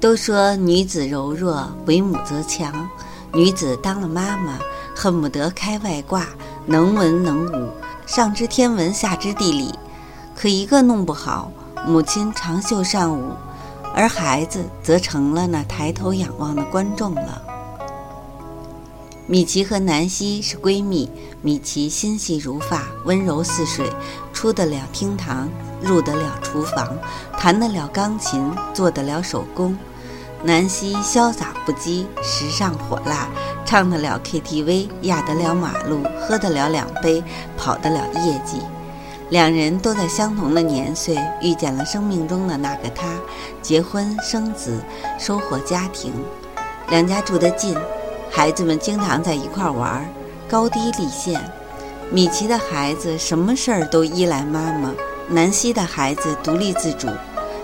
都说女子柔弱，为母则强。女子当了妈妈，恨不得开外挂，能文能武，上知天文，下知地理。可一个弄不好，母亲长袖善舞，而孩子则成了那抬头仰望的观众了。米奇和南希是闺蜜，米奇心细如发，温柔似水，出得了厅堂，入得了厨房，弹得了钢琴，做得了手工。南希潇洒不羁，时尚火辣，唱得了 KTV，压得了马路，喝得了两杯，跑得了业绩。两人都在相同的年岁遇见了生命中的那个他，结婚生子，收获家庭。两家住得近，孩子们经常在一块玩，高低立现。米奇的孩子什么事儿都依赖妈妈，南希的孩子独立自主。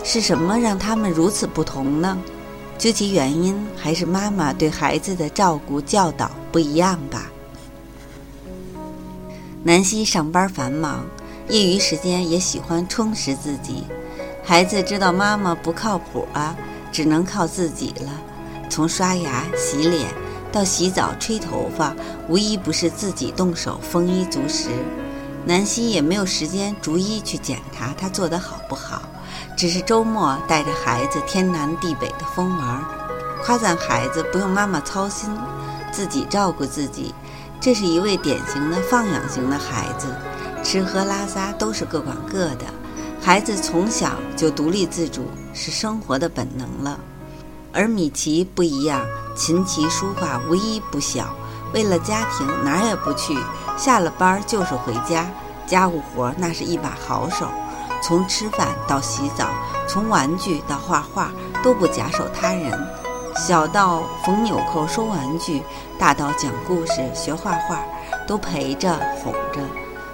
是什么让他们如此不同呢？究其原因，还是妈妈对孩子的照顾教导不一样吧。南希上班繁忙，业余时间也喜欢充实自己。孩子知道妈妈不靠谱啊，只能靠自己了。从刷牙、洗脸到洗澡、吹头发，无一不是自己动手，丰衣足食。南希也没有时间逐一去检查他做得好不好。只是周末带着孩子天南地北的疯玩，夸赞孩子不用妈妈操心，自己照顾自己。这是一位典型的放养型的孩子，吃喝拉撒都是各管各的。孩子从小就独立自主，是生活的本能了。而米奇不一样，琴棋书画无一不晓，为了家庭哪儿也不去，下了班就是回家，家务活那是一把好手。从吃饭到洗澡，从玩具到画画，都不假手他人。小到缝纽扣、收玩具，大到讲故事、学画画，都陪着哄着。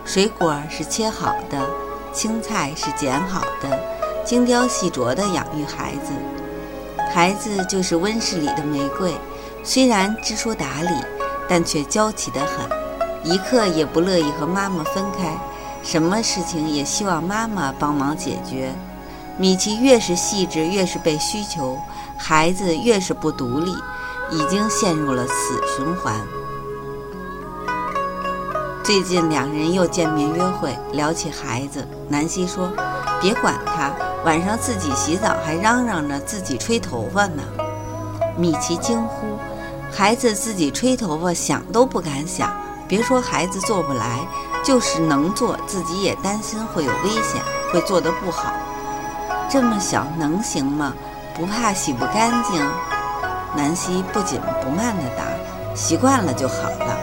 水果是切好的，青菜是剪好的，精雕细琢地养育孩子。孩子就是温室里的玫瑰，虽然知书达理，但却娇气得很，一刻也不乐意和妈妈分开。什么事情也希望妈妈帮忙解决。米奇越是细致，越是被需求，孩子越是不独立，已经陷入了死循环。最近两人又见面约会，聊起孩子，南希说：“别管他，晚上自己洗澡还嚷嚷着自己吹头发呢。”米奇惊呼：“孩子自己吹头发，想都不敢想。”别说孩子做不来，就是能做，自己也担心会有危险，会做得不好。这么小能行吗？不怕洗不干净？南希不紧不慢地答：“习惯了就好了。”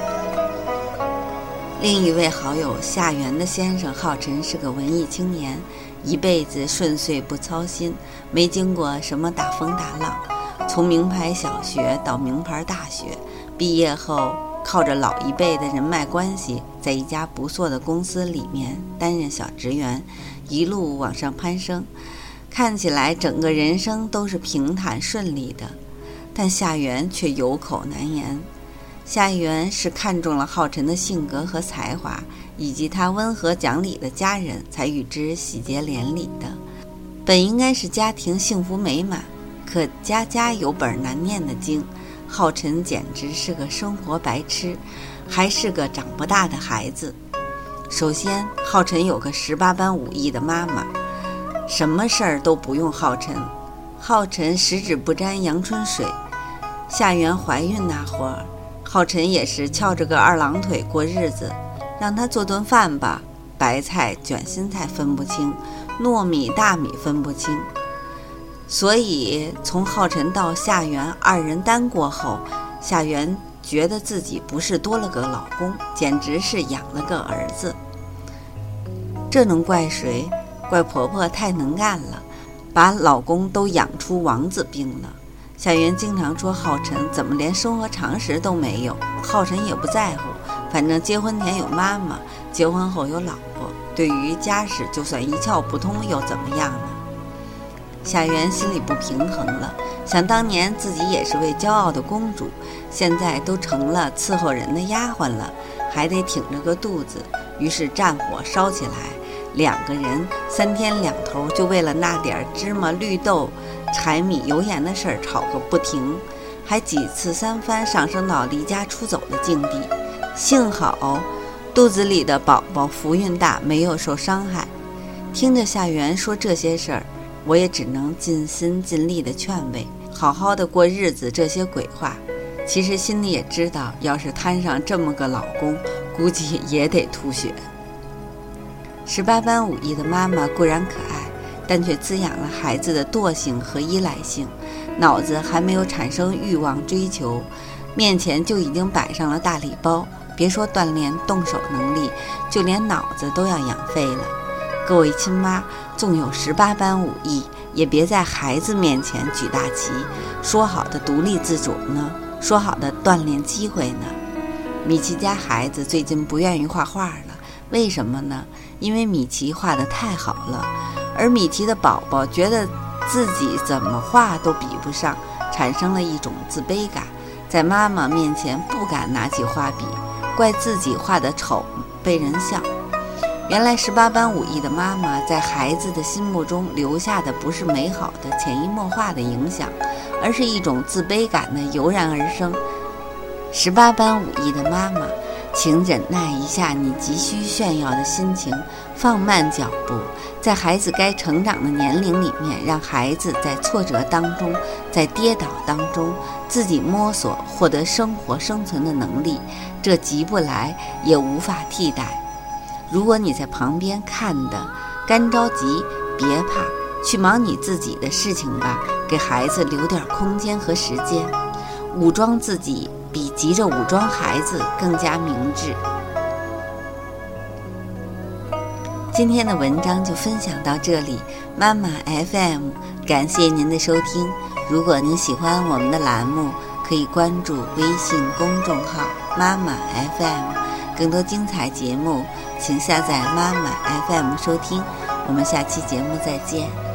另一位好友夏园的先生浩辰是个文艺青年，一辈子顺遂不操心，没经过什么大风大浪，从名牌小学到名牌大学，毕业后。靠着老一辈的人脉关系，在一家不错的公司里面担任小职员，一路往上攀升，看起来整个人生都是平坦顺利的。但夏元却有口难言。夏元是看中了浩辰的性格和才华，以及他温和讲理的家人，才与之喜结连理的。本应该是家庭幸福美满，可家家有本难念的经。浩辰简直是个生活白痴，还是个长不大的孩子。首先，浩辰有个十八般武艺的妈妈，什么事儿都不用浩辰。浩辰十指不沾阳春水。夏元怀孕那会儿，浩辰也是翘着个二郎腿过日子，让他做顿饭吧，白菜卷心菜分不清，糯米大米分不清。所以，从浩辰到夏元二人单过后，夏元觉得自己不是多了个老公，简直是养了个儿子。这能怪谁？怪婆婆太能干了。把老公都养出王子病了。夏媛经常说浩辰怎么连生活常识都没有，浩辰也不在乎，反正结婚前有妈妈，结婚后有老婆，对于家事就算一窍不通又怎么样呢？夏元心里不平衡了，想当年自己也是位骄傲的公主，现在都成了伺候人的丫鬟了，还得挺着个肚子。于是战火烧起来，两个人三天两头就为了那点芝麻绿豆、柴米油盐的事儿吵个不停，还几次三番上升到离家出走的境地。幸好肚子里的宝宝福运大，没有受伤害。听着夏元说这些事儿。我也只能尽心尽力的劝慰，好好的过日子。这些鬼话，其实心里也知道，要是摊上这么个老公，估计也得吐血。十八般武艺的妈妈固然可爱，但却滋养了孩子的惰性和依赖性，脑子还没有产生欲望追求，面前就已经摆上了大礼包。别说锻炼动手能力，就连脑子都要养废了。各位亲妈，纵有十八般武艺，也别在孩子面前举大旗。说好的独立自主呢？说好的锻炼机会呢？米奇家孩子最近不愿意画画了，为什么呢？因为米奇画的太好了，而米奇的宝宝觉得自己怎么画都比不上，产生了一种自卑感，在妈妈面前不敢拿起画笔，怪自己画的丑，被人笑。原来十八般武艺的妈妈在孩子的心目中留下的不是美好的潜移默化的影响，而是一种自卑感的油然而生。十八般武艺的妈妈，请忍耐一下你急需炫耀的心情，放慢脚步，在孩子该成长的年龄里面，让孩子在挫折当中，在跌倒当中，自己摸索获得生活生存的能力。这急不来，也无法替代。如果你在旁边看的干着急，别怕，去忙你自己的事情吧，给孩子留点空间和时间。武装自己比急着武装孩子更加明智。今天的文章就分享到这里，妈妈 FM，感谢您的收听。如果您喜欢我们的栏目，可以关注微信公众号妈妈 FM，更多精彩节目。请下载妈妈 FM 收听，我们下期节目再见。